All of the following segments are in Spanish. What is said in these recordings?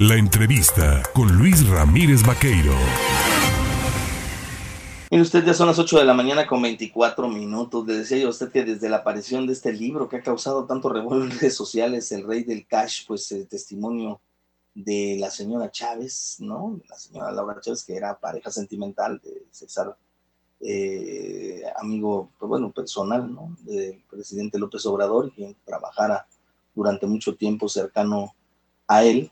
La entrevista con Luis Ramírez Vaqueiro. Mire usted, ya son las 8 de la mañana con 24 minutos. Le decía yo a usted que desde la aparición de este libro que ha causado tanto revuelo en redes sociales, El Rey del Cash, pues el testimonio de la señora Chávez, ¿no? La señora Laura Chávez, que era pareja sentimental de César, eh, amigo, pues bueno, personal, ¿no? Del presidente López Obrador quien trabajara durante mucho tiempo cercano a él.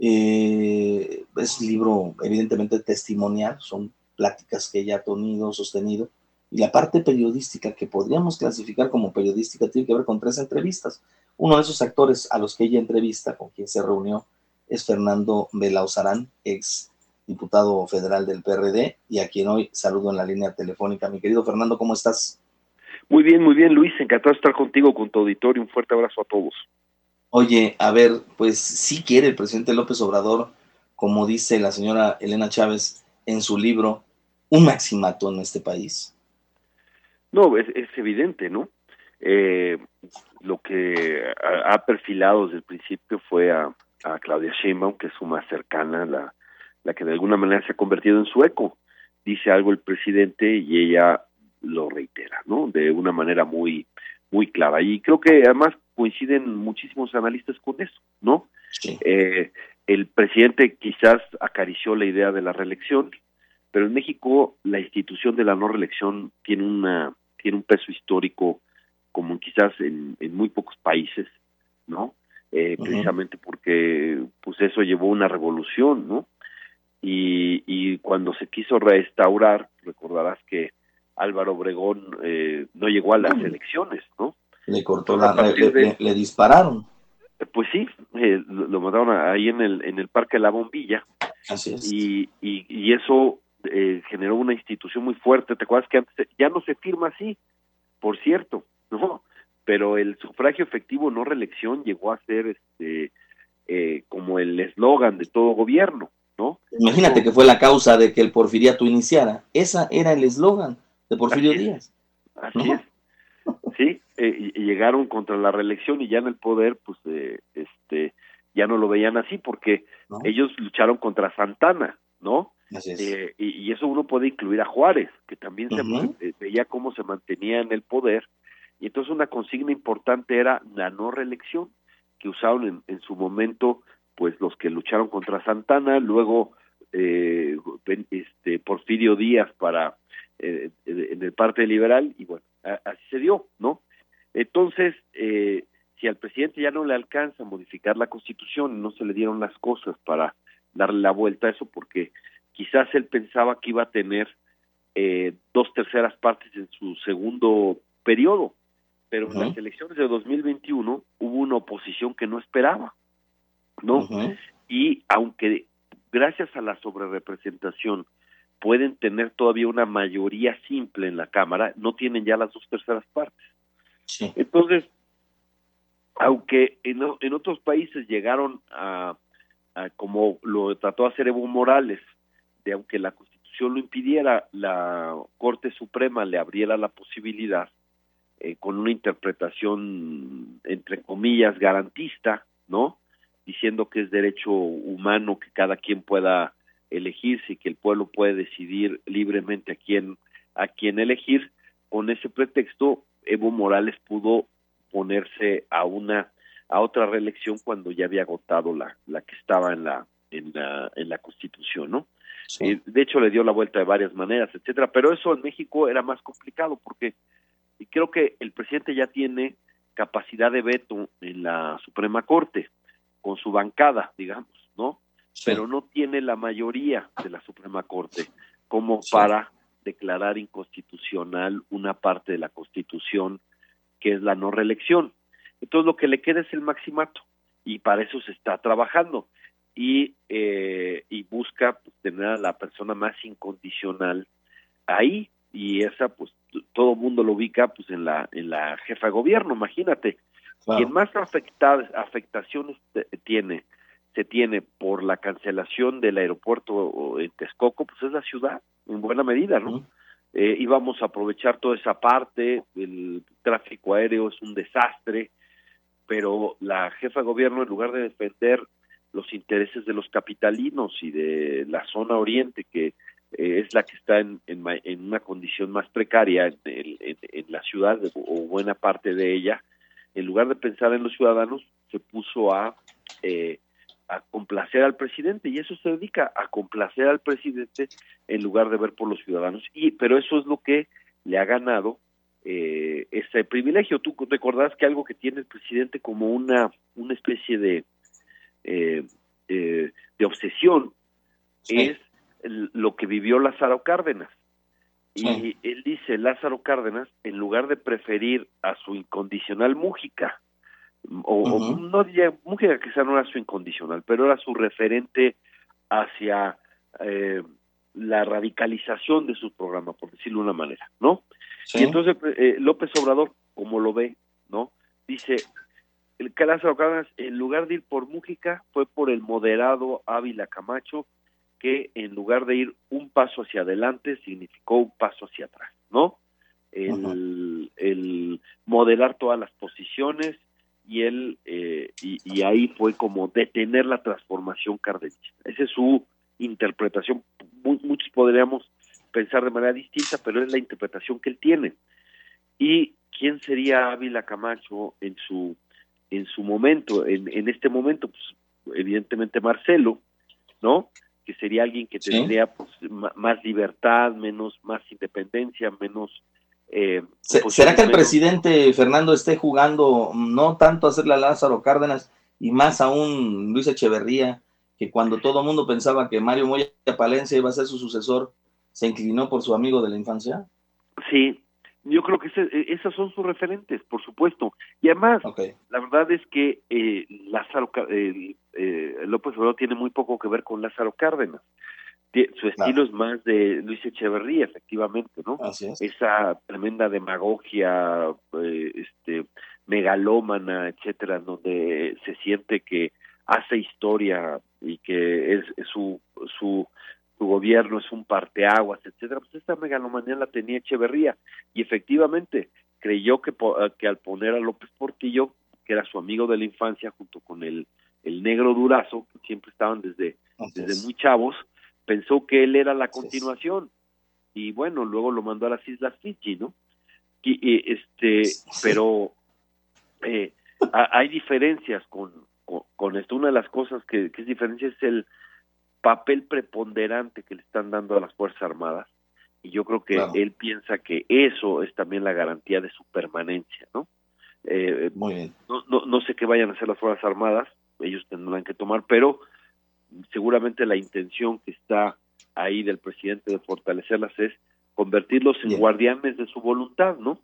Eh, es libro evidentemente testimonial, son pláticas que ella ha tenido, sostenido, y la parte periodística que podríamos clasificar como periodística tiene que ver con tres entrevistas. Uno de esos actores a los que ella entrevista, con quien se reunió, es Fernando Belauzarán, ex diputado federal del PRD, y a quien hoy saludo en la línea telefónica. Mi querido Fernando, ¿cómo estás? Muy bien, muy bien, Luis. Encantado de estar contigo, con tu auditorio. Un fuerte abrazo a todos. Oye, a ver, pues sí quiere el presidente López Obrador, como dice la señora Elena Chávez en su libro, un maximato en este país. No, es, evidente, ¿no? Eh, lo que ha, perfilado desde el principio fue a, Claudia Sheinbaum, que es su más cercana, la, la que de alguna manera se ha convertido en su eco. Dice algo el presidente y ella lo reitera, ¿no? De una manera muy, muy clara. Y creo que además coinciden muchísimos analistas con eso, ¿no? Eh, el presidente quizás acarició la idea de la reelección, pero en México la institución de la no reelección tiene una tiene un peso histórico como quizás en, muy pocos países, ¿no? Eh, precisamente porque pues eso llevó una revolución, ¿no? Y, y cuando se quiso restaurar, recordarás que Álvaro Obregón eh, no llegó a las elecciones, ¿no? Le cortó la, le, dispararon. Eh, pues sí, eh, lo, mataron ahí en el en el Parque de la Bombilla. Así es. Y, y, eso generó una institución muy fuerte. ¿Te acuerdas que antes ya no se firma así? Por cierto, no. Pero el sufragio efectivo no reelección llegó a ser este como el eslogan de todo gobierno, ¿no? Imagínate que fue la causa de que el porfiriato iniciara. Esa era el eslogan de Porfirio Díaz. Así es. Eh, llegaron contra la reelección y ya en el poder, pues, eh, este, ya no lo veían así porque ellos lucharon contra Santana, ¿no? Eh, y, eso uno puede incluir a Juárez, que también se veía cómo se mantenía en el poder. Y entonces una consigna importante era la no reelección, que usaron en, en su momento, pues, los que lucharon contra Santana, luego este Porfirio Díaz para eh, en el parte liberal y bueno, así se dio, ¿no? Entonces, eh, si al presidente ya no le alcanza modificar la constitución, no se le dieron las cosas para darle la vuelta a eso, porque quizás él pensaba que iba a tener eh, dos terceras partes en su segundo periodo, pero en las elecciones de 2021 hubo una oposición que no esperaba, ¿no? Y aunque gracias a la sobrerepresentación pueden tener todavía una mayoría simple en la Cámara, no tienen ya las dos terceras partes. Entonces, aunque en, otros países llegaron a, como lo trató hacer Evo Morales, de aunque la Constitución lo impidiera, la Corte Suprema le abriera la posibilidad eh, con una interpretación entre comillas garantista, ¿no? Diciendo que es derecho humano que cada quien pueda elegirse y que el pueblo puede decidir libremente a quién a quién elegir con ese pretexto Evo Morales pudo ponerse a una a otra reelección cuando ya había agotado la la que estaba en la en la en la Constitución, ¿no? Eh, de hecho le dio la vuelta de varias maneras, etcétera, pero eso en México era más complicado porque creo que el presidente ya tiene capacidad de veto en la Suprema Corte con su bancada, digamos, ¿no? pero no tiene la mayoría de la Suprema Corte como para declarar inconstitucional una parte de la Constitución que es la no reelección. Entonces lo que le queda es el maximato y para eso se está trabajando. Y eh, y busca pues, tener a la persona más incondicional ahí y esa pues todo mundo lo ubica pues en la en la jefa de gobierno imagínate. Quien más afectadas afectaciones tiene se tiene por la cancelación del aeropuerto en Texcoco, pues es la ciudad, en buena medida, ¿no? eh, íbamos a aprovechar toda esa parte, el tráfico aéreo es un desastre, pero la jefa de gobierno, en lugar de defender los intereses de los capitalinos y de la zona oriente, que eh, es la que está en, en, una condición más precaria en, en, la ciudad o buena parte de ella, en lugar de pensar en los ciudadanos, se puso a, eh, a complacer al presidente y eso se dedica a complacer al presidente en lugar de ver por los ciudadanos. Y pero eso es lo que le ha ganado eh, ese privilegio. Tú recordás que algo que tiene el presidente como una una especie de eh, eh, de obsesión es lo que vivió Lázaro Cárdenas. Y él dice, Lázaro Cárdenas, en lugar de preferir a su incondicional Mújica, o, no diría Mújica quizá no era su incondicional, pero era su referente hacia eh, la radicalización de su programa, por decirlo de una manera, ¿no? Y entonces eh, López Obrador, como lo ve, ¿no? Dice, el Lázaro Cárdenas, en lugar de ir por Mújica, fue por el moderado Ávila Camacho, que en lugar de ir un paso hacia adelante, significó un paso hacia atrás, ¿no? El, el modelar todas las posiciones y él eh, y, ahí fue como detener la transformación cardenista. Esa es su interpretación. muchos podríamos pensar de manera distinta, pero es la interpretación que él tiene. ¿Y quién sería Ávila Camacho en su en su momento, en, en este momento? Pues evidentemente Marcelo, ¿no? que sería alguien que tendría pues, más libertad, menos más independencia, menos... Eh, ¿Será que el presidente Fernando esté jugando no tanto a hacerle a Lázaro Cárdenas y más aún Luis Echeverría, que cuando todo el mundo pensaba que Mario Moya Palencia iba a ser su sucesor, se inclinó por su amigo de la infancia? Sí, yo creo que e, esas son sus referentes, por supuesto. Y además, la verdad es que eh, Lázaro, eh, López Obrador tiene muy poco que ver con Lázaro Cárdenas. Su estilo es más de Luis Echeverría, efectivamente, ¿no? Esa tremenda demagogia, eh, este, megalómana, etcétera, donde se siente que hace historia y que es, es su, su su gobierno es un parteaguas, etcétera, pues esta megalomanía la tenía Echeverría. Y efectivamente creyó que, que al poner a López Portillo, que era su amigo de la infancia, junto con el, el negro Durazo, que siempre estaban desde, desde muy chavos, pensó que él era la continuación y bueno, luego lo mandó a las Islas Fiji, ¿no? Y, este, pero eh, hay diferencias con, con, esto. Una de las cosas que, que es diferencia es el papel preponderante que le están dando a las Fuerzas Armadas y yo creo que él piensa que eso es también la garantía de su permanencia, ¿no? Eh, Muy bien. No, no, no sé qué vayan a hacer las Fuerzas Armadas, ellos tendrán que tomar, pero seguramente la intención que está ahí del presidente de fortalecerlas es convertirlos en guardianes de su voluntad, ¿no?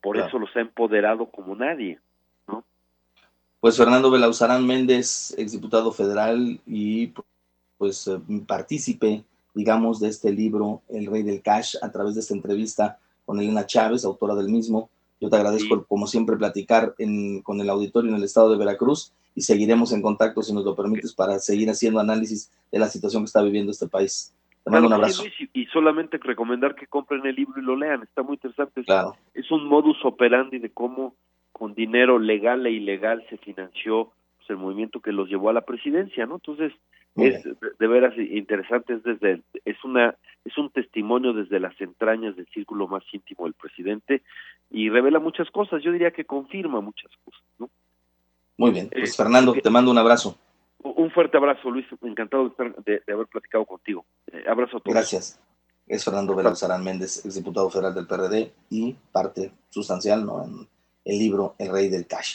Por eso los ha empoderado como nadie, ¿no? Pues Fernando Belauzarán Méndez, exdiputado federal y pues eh, partícipe, digamos, de este libro, El Rey del Cash, a través de esta entrevista con Elena Chávez, autora del mismo. Yo te agradezco, como siempre, platicar con el auditorio en el estado de Veracruz y seguiremos en contacto, si nos lo permites, para seguir haciendo análisis de la situación que está viviendo este país. Te mando un abrazo. y, solamente recomendar que compren el libro y lo lean, está muy interesante. Claro. Es un modus operandi de cómo con dinero legal e ilegal se financió pues, el movimiento que los llevó a la presidencia, ¿no? Entonces, es de, veras interesante, es desde es una es un testimonio desde las entrañas del círculo más íntimo del presidente y revela muchas cosas, yo diría que confirma muchas cosas, ¿no? Muy bien, pues eh, Fernando, te mando un abrazo. Un fuerte abrazo, Luis, encantado de, haber platicado contigo. Eh, abrazo a todos. Gracias. Es Fernando Belazarán Méndez, exdiputado federal del PRD y parte sustancial ¿no? en el libro El Rey del Cash.